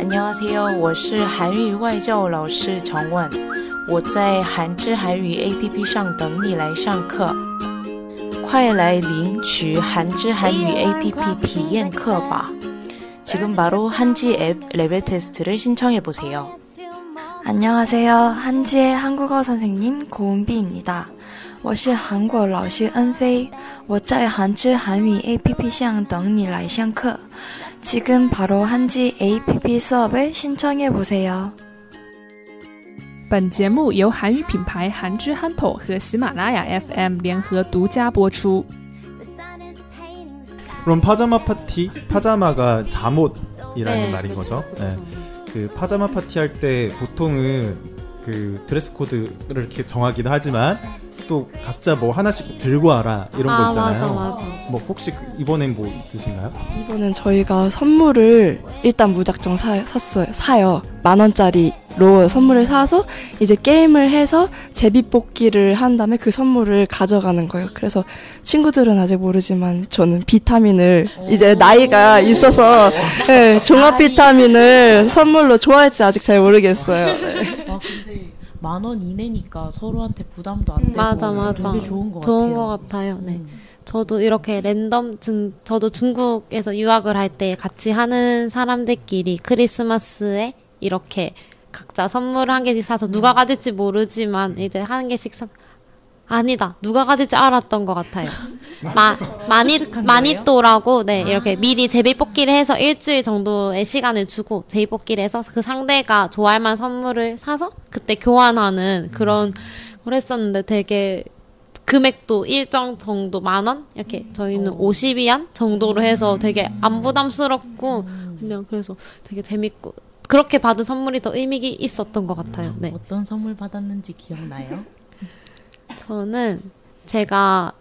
안녕하세요. 我是韩语外教老师정원.我在韩之韩语 APP 上等你来上课.快来领取韩之韩语 APP 体验课吧. 지금 바로 한지 앱 레벨 테스트를 신청해 보세요. 안녕하세요. 한지의 한국어 선생님 고은비입니다. 我是韩国老师恩飞，我在韩之韩语 APP 上等你来上课。 지금 바로 한지 APP 수업을 신청해 보세요. 本节目由韩语品牌韩之憨头和喜马拉雅 FM 联合独家播出。 그럼 파자마 파티, 파자마가 잠옷이라는 네, 말인 그쵸, 거죠. 그쵸. 네. 그 파자마 파티 할 때 보통은 그 드레스 코드를 이렇게 정하기도 하지만 또 각자 뭐 하나씩 들고 와라 이런 거 아, 있잖아요. 맞아, 맞아. 뭐 혹시 그- 이번엔 뭐 있으신가요? 이번엔 저희가 선물을 일단 무작정 사, 샀어요. 사요. 만 원짜리로 선물을 사서 이제 게임을 해서 제비뽑기를 한 다음에 그 선물을 가져가는 거예요. 그래서 친구들은 아직 모르지만 저는 비타민을 이제 나이가 있어서 네, 종합 비타민을 선물로 좋아할지 아직 잘 모르겠어요. 네. 아 근데 만 원 이내니까 서로한테 부담도 안 되고 맞아, 맞아. 되게 좋은 것 좋은 같아요. 것 같아요. 네. 음. 저도 이렇게 랜덤 중 저도 중국에서 유학을 할 때 같이 하는 사람들끼리 크리스마스에 이렇게 각자 선물을 한 개씩 사서 누가 가질지 모르지만 이제 한 개씩 사 아니다 누가 가질지 알았던 것 같아요. 마 마니 마니또라고 네 이렇게 미리 제비 뽑기를 해서 일주일 정도의 시간을 주고 제비 뽑기를 해서 그 상대가 좋아할 만한 선물을 사서 그때 교환하는 그런 걸 했었는데 되게 금액도 일정 정도 만 원? 이렇게 저희는 50위안 정도로 해서 되게 안 부담스럽고 그냥 그래서 되게 재밌고 그렇게 받은 선물이 더 의미가 있었던 것 같아요. 네. 어떤 선물 받았는지 기억나요? 저는 제가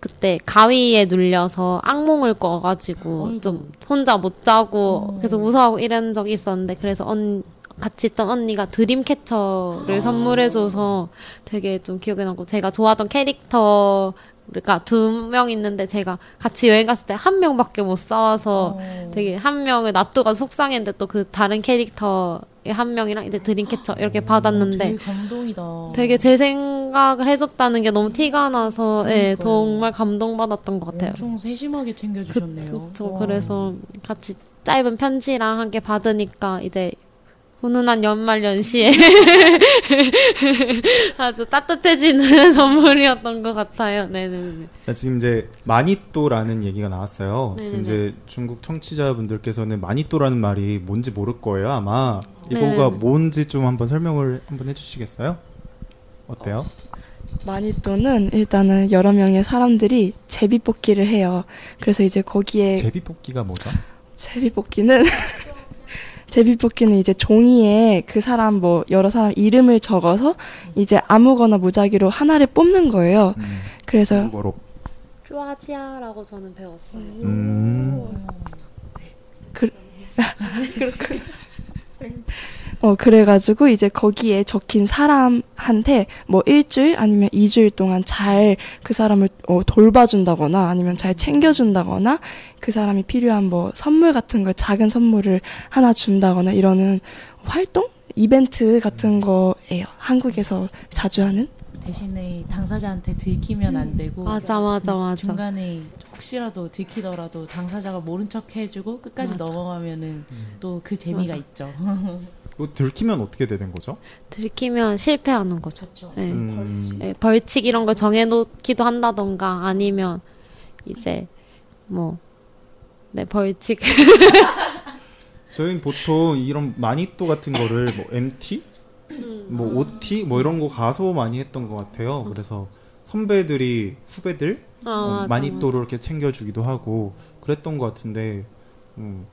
그때 가위에 눌려서 악몽을 꿔가지고 아이고. 좀 혼자 못 자고 어. 계속 무서워하고 이런 적이 있었는데 그래서 언 같이 있던 언니가 드림캐쳐를 선물해줘서 되게 좀 기억에 남고 제가 좋아하던 캐릭터가 두명 있는데 제가 같이 여행 갔을 때 한 명밖에 못 싸워서 어. 되게 한 명을 놔두고 속상했는데 또 그 다른 캐릭터의 한 명이랑 이제 드림캐쳐 이렇게 받았는데 되게 감동이다. 되게 제생 각을 해줬다는 게 너무 티가 나서 예. 정말 감동받았던 것 같아요. 엄청 세심하게 챙겨주셨네요. 그쵸. 와. 그래서 같이 짧은 편지랑 함께 받으니까 이제 훈훈한 연말 연시에 아주 따뜻해지는 선물이었던 것 같아요. 네네네. 자, 지금 이제 마니또라는 얘기가 나왔어요. 지금 네네네. 이제 중국 청취자분들께서는 마니또라는 말이 뭔지 모를 거예요, 아마. 이거가 네네네. 뭔지 좀 한번 설명을 한번 해주시겠어요? 어때요? 마니또는 일단은 여러 명의 사람들이 제비 뽑기를 해요. 그래서 이제 거기에 제비 뽑기가 뭐죠? 제비 뽑기는 제비 뽑기는 이제 종이에 그 사람 뭐 여러 사람 이름을 적어서 이제 아무거나 무작위로 하나를 뽑는 거예요. 음, 그래서 중국어로. 쪼아지아라고 저는 배웠어요. 음, 어 그래가지고 이제 거기에 적힌 사람한테 뭐 일주일 아니면 이주일 동안 잘 그 사람을 어, 돌봐준다거나 아니면 잘 챙겨준다거나 그 사람이 필요한 뭐 선물 같은 거 작은 선물을 하나 준다거나 이러는 활동 이벤트 같은 거예요. 한국에서 자주 하는. 대신에 당사자한테 들키면 안 되고 맞아 맞아 맞아. 중간에 혹시라도 들키더라도 당사자가 모른 척 해주고 끝까지 넘어가면은 또 그 재미가 맞아. 있죠. 이거 들키면 어떻게 되는 거죠? 들키면 실패하는 거죠. 네. 음, 예, 벌칙 이런 걸 정해놓기도 한다던가 아니면 이제 뭐 네, 벌칙 저희는 보통 이런 마니또 같은 거를 뭐 MT, 뭐 OT, 뭐 이런 거 가서 많이 했던 것 같아요. 그래서 선배들이 후배들 아, 어, 맞아, 마니또를 이렇게 챙겨주기도 하고 그랬던 것 같은데, 음.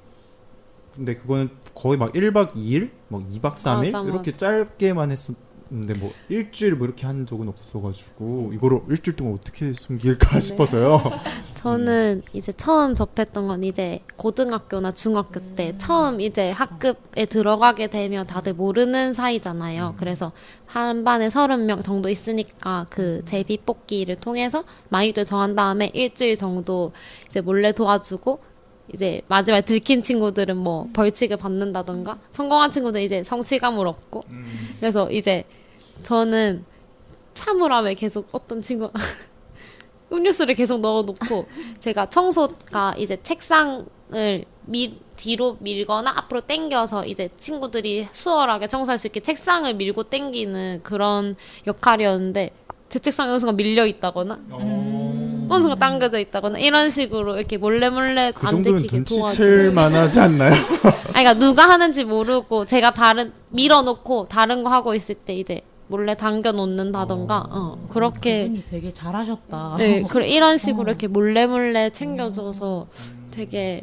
근데 그거는 거의 막 1박 2일, 뭐 2박 3일 맞아, 이렇게 짧게만 했었는데 뭐 일주일 뭐 이렇게 한 적은 없어가지고 이거를 일주일 동안 어떻게 숨길까 네. 싶어서요. 저는 이제 처음 접했던 건 이제 고등학교나 중학교 때 처음 이제 학급에 들어가게 되면 다들 모르는 사이잖아요. 그래서 한 반에 서른 명 정도 있으니까 그 제비 뽑기를 통해서 마이도 정한 다음에 일주일 정도 이제 몰래 도와주고 이제 마지막에 들킨 친구들은 뭐 벌칙을 받는다던가? 성공한 친구들은 이제 성취감을 얻고. 그래서 이제 저는 차물함에 계속 어떤 친구 음료수를 계속 넣어놓고 제가 청소가 이제 책상을 밀, 뒤로 밀거나 앞으로 당겨서 이제 친구들이 수월하게 청소할 수 있게 책상을 밀고 당기는 그런 역할이었는데 제 책상에 순간 밀려 있다거나? 어 느 순간 당겨져 있다거나 이런 식으로 이렇게 몰래 몰래 그 안 들키게 도와주고 만하지 않나요? 아니, 그러니까 누가 하는지 모르고 제가 다른 밀어놓고 다른 거 하고 있을 때 이제 몰래 당겨 놓는다던가 어, 그렇게 그분이 되게 잘하셨다. 네, 그 이런 식으로 이렇게 몰래 몰래 챙겨줘서 되게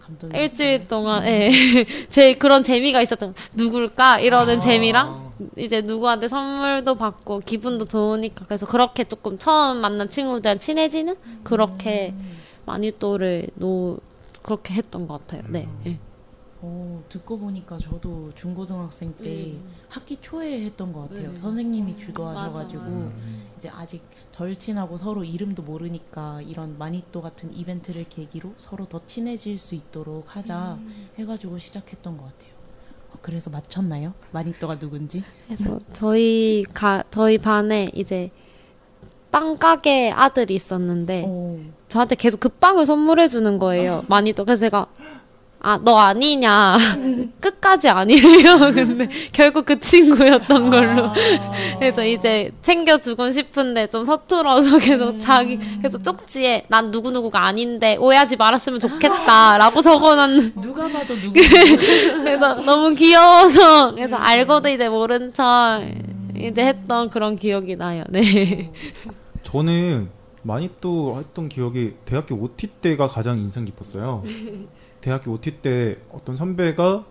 감동이 일주일 동안 예. 제 그런 재미가 있었던 누굴까 이러는 아. 재미랑 이제 누구한테 선물도 받고 기분도 좋으니까 그래서 그렇게 조금 처음 만난 친구들이랑 친해지는 그렇게 마니또를 노 그렇게 했던 것 같아요. 네. 예. 어, 듣고 보니까 저도 중고등학생 때 학기 초에 했던 것 같아요. 네. 선생님이 주도하셔가지고 맞아, 맞아. 이제 아직 덜 친하고 서로 이름도 모르니까 이런 마니또 같은 이벤트를 계기로 서로 더 친해질 수 있도록 하자 해가지고 시작했던 것 같아요. 어, 그래서 맞췄나요? 마니또가 누군지? 그래서 저희 가 저희 반에 이제 빵 가게 아들이 있었는데 어, 저한테 계속 그 빵을 선물해 주는 거예요. 많이 또 그래서 제가 아 너 아니냐 끝까지 아니래요. 근데 결국 그 친구였던 걸로. 그래서 이제 챙겨주곤 싶은데 좀 서툴어서 계속 자기 그래서 쪽지에 난 누구 누구가 아닌데 오해하지 말았으면 좋겠다 라고 적어놨는. 누가 봐도 누구 그래서 너무 귀여워서 그래서 알고도 이제 모른 척 이제 했던 그런 기억이 나요. 네. 저는 많이 또 했던 기억이 대학교 OT 때가 가장 인상 깊었어요. 대학교 OT 때 어떤 선배가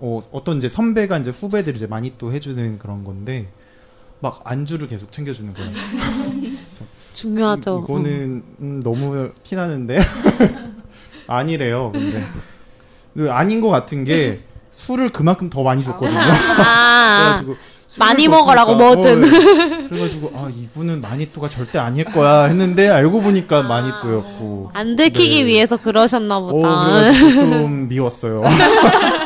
어, 어떤 이제 선배가 이제 후배들 이제 많이 또 해주는 그런 건데 막 안주를 계속 챙겨주는 거예요. 중요하죠. 이거는 음, 너무 티나는데 아니래요. 근데 그 아닌 것 같은 게 술을 그만큼 더 많이 줬거든요. 아, 그래가지고 술을 많이 먹으라고 뭐든. 어, 네. 그래가지고 아 이분은 마니또가 절대 아닐 거야 했는데 알고 보니까 마니또였고. 안 들키기 네. 위해서 그러셨나 어, 보다. 그래가지고 좀 미웠어요.